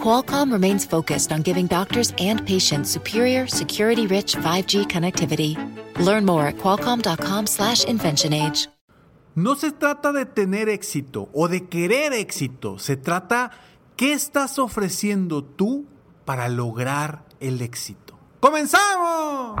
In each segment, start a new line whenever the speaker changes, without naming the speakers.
Qualcomm remains focused on giving doctors and patients superior, security-rich 5G connectivity. Learn more at qualcomm.com/inventionage.
No se trata de tener éxito o de querer éxito, se trata qué estás ofreciendo tú para lograr el éxito. ¡Comenzamos!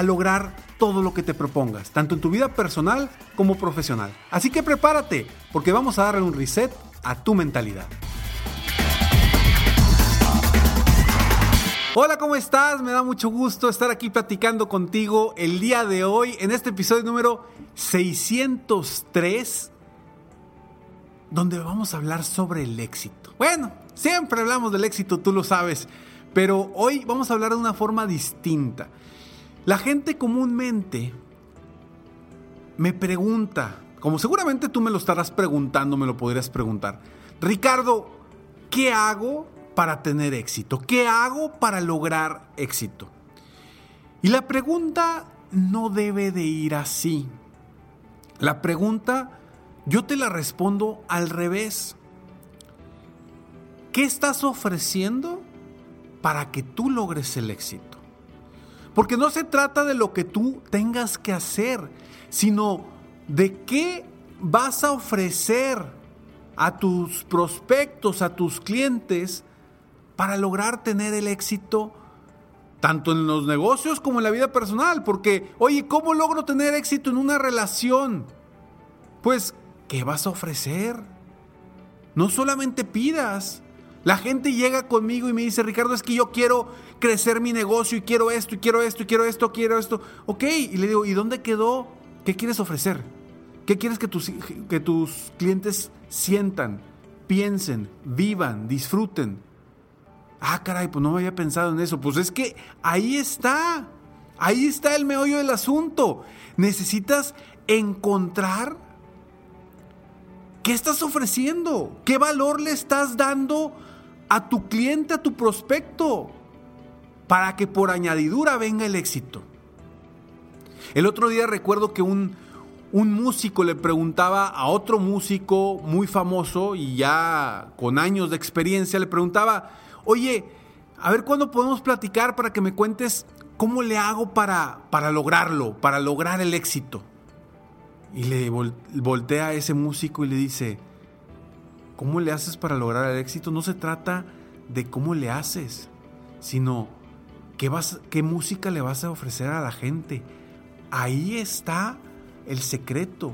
lograr todo lo que te propongas, tanto en tu vida personal como profesional. Así que prepárate, porque vamos a darle un reset a tu mentalidad. Hola, ¿cómo estás? Me da mucho gusto estar aquí platicando contigo el día de hoy en este episodio número 603, donde vamos a hablar sobre el éxito. Bueno, siempre hablamos del éxito, tú lo sabes, pero hoy vamos a hablar de una forma distinta. La gente comúnmente me pregunta, como seguramente tú me lo estarás preguntando, me lo podrías preguntar, Ricardo, ¿qué hago para tener éxito? ¿Qué hago para lograr éxito? Y la pregunta no debe de ir así. La pregunta yo te la respondo al revés. ¿Qué estás ofreciendo para que tú logres el éxito? Porque no se trata de lo que tú tengas que hacer, sino de qué vas a ofrecer a tus prospectos, a tus clientes, para lograr tener el éxito tanto en los negocios como en la vida personal. Porque, oye, ¿cómo logro tener éxito en una relación? Pues, ¿qué vas a ofrecer? No solamente pidas, la gente llega conmigo y me dice, Ricardo, es que yo quiero crecer mi negocio y quiero esto y quiero esto y quiero esto, quiero esto. Ok, y le digo, ¿y dónde quedó? ¿Qué quieres ofrecer? ¿Qué quieres que tus, que tus clientes sientan, piensen, vivan, disfruten? Ah, caray, pues no me había pensado en eso. Pues es que ahí está. Ahí está el meollo del asunto. Necesitas encontrar qué estás ofreciendo, qué valor le estás dando a tu cliente, a tu prospecto, para que por añadidura venga el éxito. El otro día recuerdo que un, un músico le preguntaba a otro músico muy famoso y ya con años de experiencia, le preguntaba, oye, a ver cuándo podemos platicar para que me cuentes cómo le hago para, para lograrlo, para lograr el éxito. Y le voltea a ese músico y le dice, ¿Cómo le haces para lograr el éxito? No se trata de cómo le haces, sino qué, vas, qué música le vas a ofrecer a la gente. Ahí está el secreto.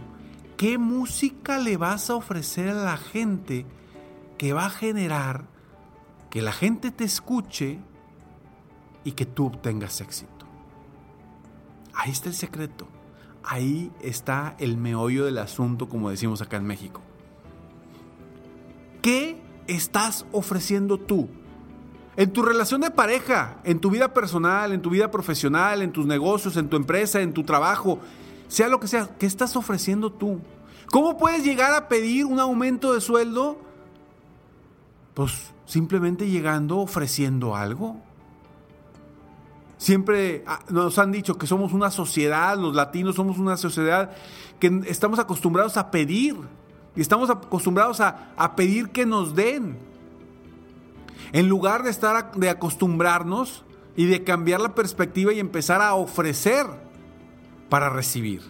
¿Qué música le vas a ofrecer a la gente que va a generar que la gente te escuche y que tú obtengas éxito? Ahí está el secreto. Ahí está el meollo del asunto, como decimos acá en México. ¿Qué estás ofreciendo tú? En tu relación de pareja, en tu vida personal, en tu vida profesional, en tus negocios, en tu empresa, en tu trabajo, sea lo que sea, ¿qué estás ofreciendo tú? ¿Cómo puedes llegar a pedir un aumento de sueldo? Pues simplemente llegando ofreciendo algo. Siempre ah, nos han dicho que somos una sociedad, los latinos somos una sociedad que estamos acostumbrados a pedir. Y estamos acostumbrados a, pedir que nos den. En lugar de estar de acostumbrarnos y de cambiar la perspectiva y empezar a ofrecer para recibir.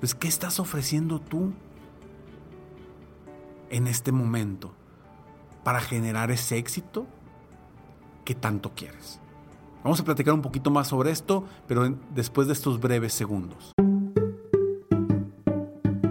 Pues, ¿qué estás ofreciendo tú en este momento para generar ese éxito que tanto quieres? Vamos a platicar un poquito más sobre esto, pero después de estos breves segundos.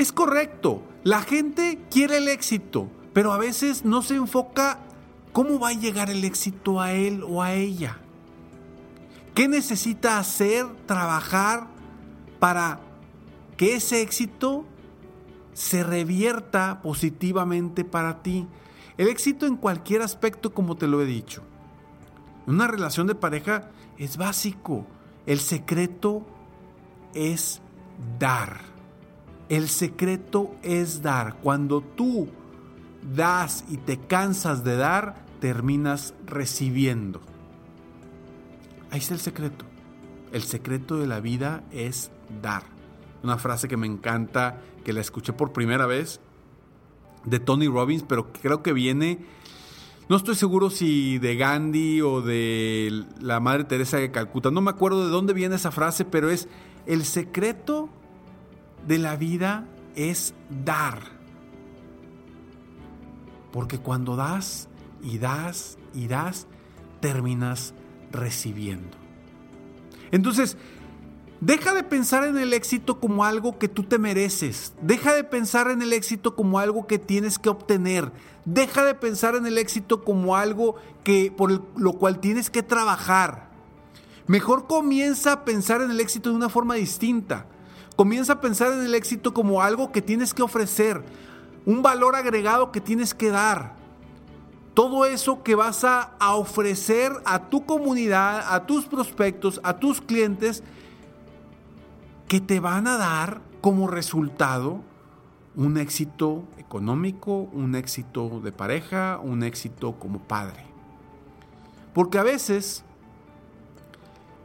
Es correcto, la gente quiere el éxito, pero a veces no se enfoca cómo va a llegar el éxito a él o a ella. ¿Qué necesita hacer, trabajar para que ese éxito se revierta positivamente para ti? El éxito en cualquier aspecto, como te lo he dicho. Una relación de pareja es básico. El secreto es dar. El secreto es dar. Cuando tú das y te cansas de dar, terminas recibiendo. Ahí está el secreto. El secreto de la vida es dar. Una frase que me encanta, que la escuché por primera vez de Tony Robbins, pero creo que viene, no estoy seguro si de Gandhi o de la Madre Teresa de Calcuta, no me acuerdo de dónde viene esa frase, pero es el secreto de la vida es dar. Porque cuando das y das y das, terminas recibiendo. Entonces, deja de pensar en el éxito como algo que tú te mereces. Deja de pensar en el éxito como algo que tienes que obtener. Deja de pensar en el éxito como algo que por lo cual tienes que trabajar. Mejor comienza a pensar en el éxito de una forma distinta. Comienza a pensar en el éxito como algo que tienes que ofrecer, un valor agregado que tienes que dar. Todo eso que vas a, ofrecer a tu comunidad, a tus prospectos, a tus clientes, que te van a dar como resultado un éxito económico, un éxito de pareja, un éxito como padre. Porque a veces,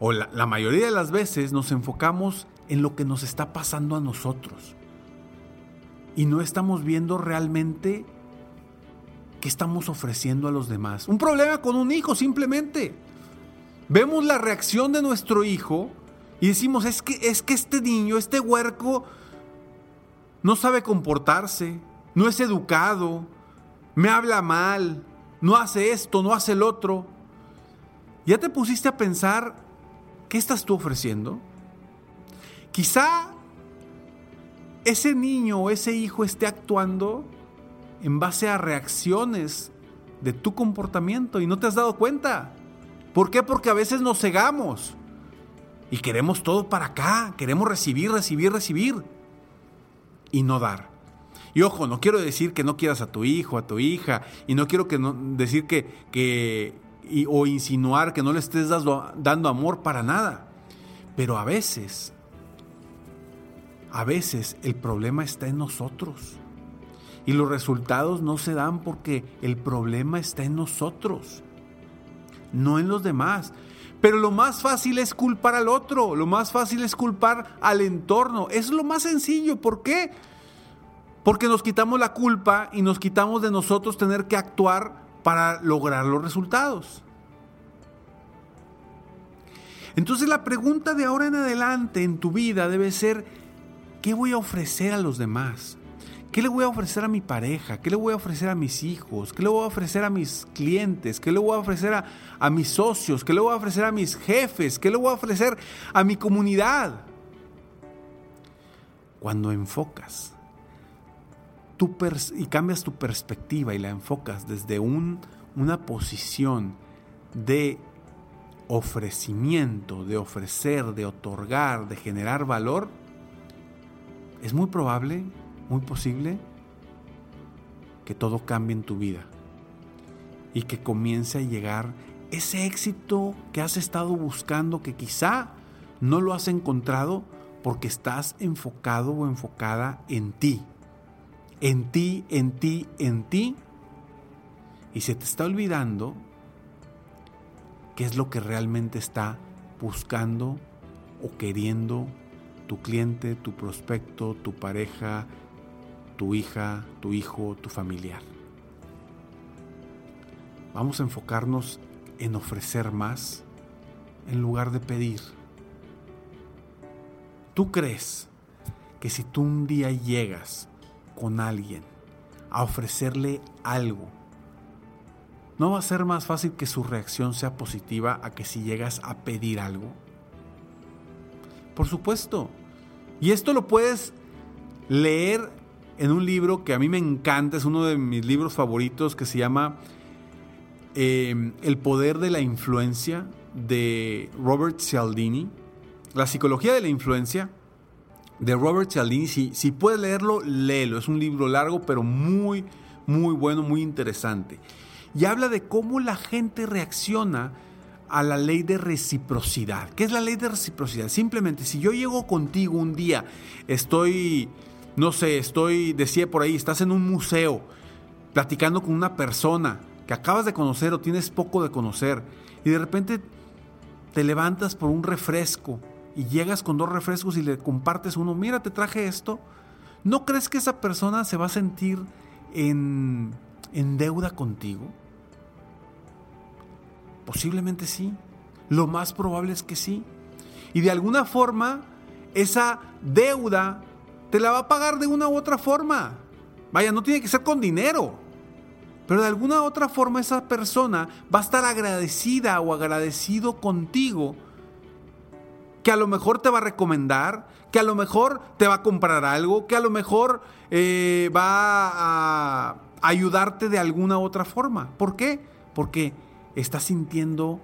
o la, la mayoría de las veces, nos enfocamos en lo que nos está pasando a nosotros. Y no estamos viendo realmente qué estamos ofreciendo a los demás. Un problema con un hijo, simplemente. Vemos la reacción de nuestro hijo y decimos, es que, es que este niño, este huerco, no sabe comportarse, no es educado, me habla mal, no hace esto, no hace el otro. ¿Ya te pusiste a pensar qué estás tú ofreciendo? Quizá ese niño o ese hijo esté actuando en base a reacciones de tu comportamiento y no te has dado cuenta. ¿Por qué? Porque a veces nos cegamos y queremos todo para acá, queremos recibir, recibir, recibir y no dar. Y ojo, no quiero decir que no quieras a tu hijo, a tu hija, y no quiero que no, decir que, o insinuar que no le estés dando amor para nada. Pero a veces, a veces el problema está en nosotros. Y los resultados no se dan porque el problema está en nosotros, no en los demás. Pero lo más fácil es culpar al otro, lo más fácil es culpar al entorno. Es lo más sencillo. ¿Por qué? Porque nos quitamos la culpa y nos quitamos de nosotros tener que actuar para lograr los resultados. Entonces la pregunta de ahora en adelante en tu vida debe ser, ¿qué voy a ofrecer a los demás? ¿Qué le voy a ofrecer a mi pareja? ¿Qué le voy a ofrecer a mis hijos? ¿Qué le voy a ofrecer a mis clientes? ¿Qué le voy a ofrecer a, a mis socios? ¿Qué le voy a ofrecer a mis jefes? ¿Qué le voy a ofrecer a mi comunidad? Cuando enfocas pers- y cambias tu perspectiva y la enfocas desde un- una posición de ofrecimiento, de ofrecer, de otorgar, de generar valor, es muy probable, muy posible, que todo cambie en tu vida y que comience a llegar ese éxito que has estado buscando, que quizá no lo has encontrado porque estás enfocado o enfocada en ti. En ti, en ti, en ti. Y se te está olvidando qué es lo que realmente está buscando o queriendo tu cliente, tu prospecto, tu pareja, tu hija, tu hijo, tu familiar. Vamos a enfocarnos en ofrecer más en lugar de pedir. ¿Tú crees que si tú un día llegas con alguien a ofrecerle algo, no va a ser más fácil que su reacción sea positiva a que si llegas a pedir algo? Por supuesto. Y esto lo puedes leer en un libro que a mí me encanta, es uno de mis libros favoritos que se llama eh, El poder de la influencia de Robert Cialdini. La psicología de la influencia de Robert Cialdini. Si, si puedes leerlo, léelo. Es un libro largo, pero muy, muy bueno, muy interesante. Y habla de cómo la gente reacciona a la ley de reciprocidad. ¿Qué es la ley de reciprocidad? Simplemente, si yo llego contigo un día, estoy, no sé, estoy, decía por ahí, estás en un museo, platicando con una persona que acabas de conocer o tienes poco de conocer, y de repente te levantas por un refresco y llegas con dos refrescos y le compartes uno, mira, te traje esto, ¿no crees que esa persona se va a sentir en, en deuda contigo? Posiblemente sí. Lo más probable es que sí. Y de alguna forma, esa deuda te la va a pagar de una u otra forma. Vaya, no tiene que ser con dinero. Pero de alguna u otra forma esa persona va a estar agradecida o agradecido contigo. Que a lo mejor te va a recomendar, que a lo mejor te va a comprar algo, que a lo mejor eh, va a ayudarte de alguna u otra forma. ¿Por qué? Porque estás sintiendo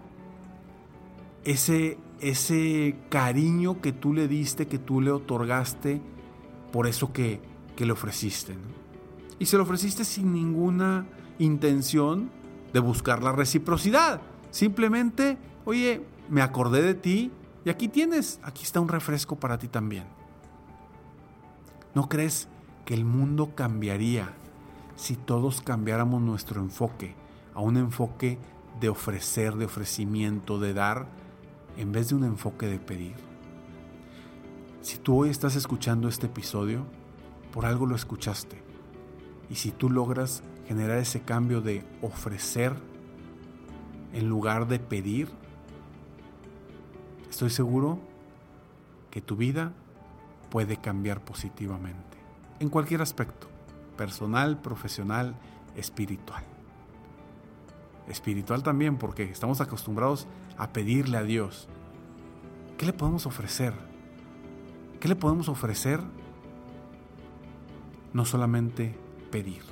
ese, ese cariño que tú le diste, que tú le otorgaste por eso que, que le ofreciste. Y se lo ofreciste sin ninguna intención de buscar la reciprocidad. Simplemente, oye, me acordé de ti y aquí tienes, aquí está un refresco para ti también. ¿No crees que el mundo cambiaría si todos cambiáramos nuestro enfoque a un enfoque de ofrecer, de ofrecimiento, de dar, en vez de un enfoque de pedir? Si tú hoy estás escuchando este episodio, por algo lo escuchaste. Y si tú logras generar ese cambio de ofrecer en lugar de pedir, estoy seguro que tu vida puede cambiar positivamente, en cualquier aspecto, personal, profesional, espiritual. Espiritual también porque estamos acostumbrados a pedirle a Dios. ¿Qué le podemos ofrecer? ¿Qué le podemos ofrecer? No solamente pedir.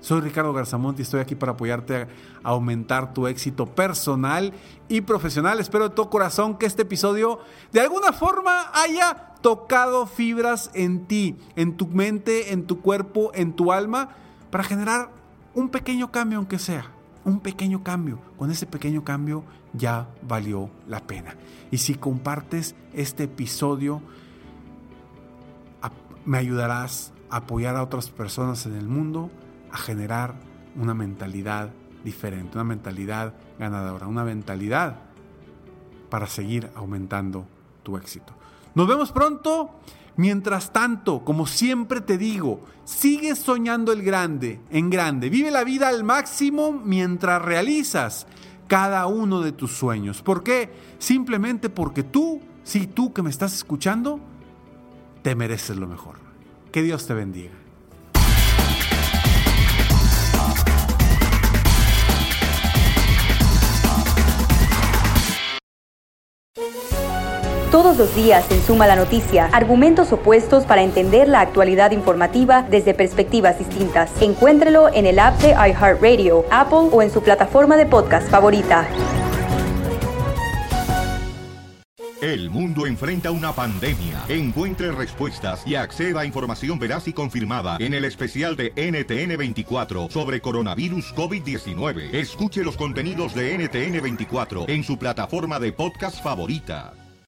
Soy Ricardo Garzamont y estoy aquí para apoyarte a aumentar tu éxito personal y profesional. Espero de todo corazón que este episodio de alguna forma haya tocado fibras en ti, en tu mente, en tu cuerpo, en tu alma, para generar un pequeño cambio aunque sea. Un pequeño cambio. Con ese pequeño cambio ya valió la pena. Y si compartes este episodio, me ayudarás a apoyar a otras personas en el mundo a generar una mentalidad diferente, una mentalidad ganadora, una mentalidad para seguir aumentando tu éxito. Nos vemos pronto. Mientras tanto, como siempre te digo, sigue soñando el grande, en grande. Vive la vida al máximo mientras realizas cada uno de tus sueños. ¿Por qué? Simplemente porque tú, sí, tú que me estás escuchando, te mereces lo mejor. Que Dios te bendiga.
Todos los días en Suma la Noticia, argumentos opuestos para entender la actualidad informativa desde perspectivas distintas. Encuéntrelo en el app de iHeartRadio, Apple o en su plataforma de podcast favorita.
El mundo enfrenta una pandemia. Encuentre respuestas y acceda a información veraz y confirmada en el especial de NTN24 sobre coronavirus COVID-19. Escuche los contenidos de NTN24 en su plataforma de podcast favorita.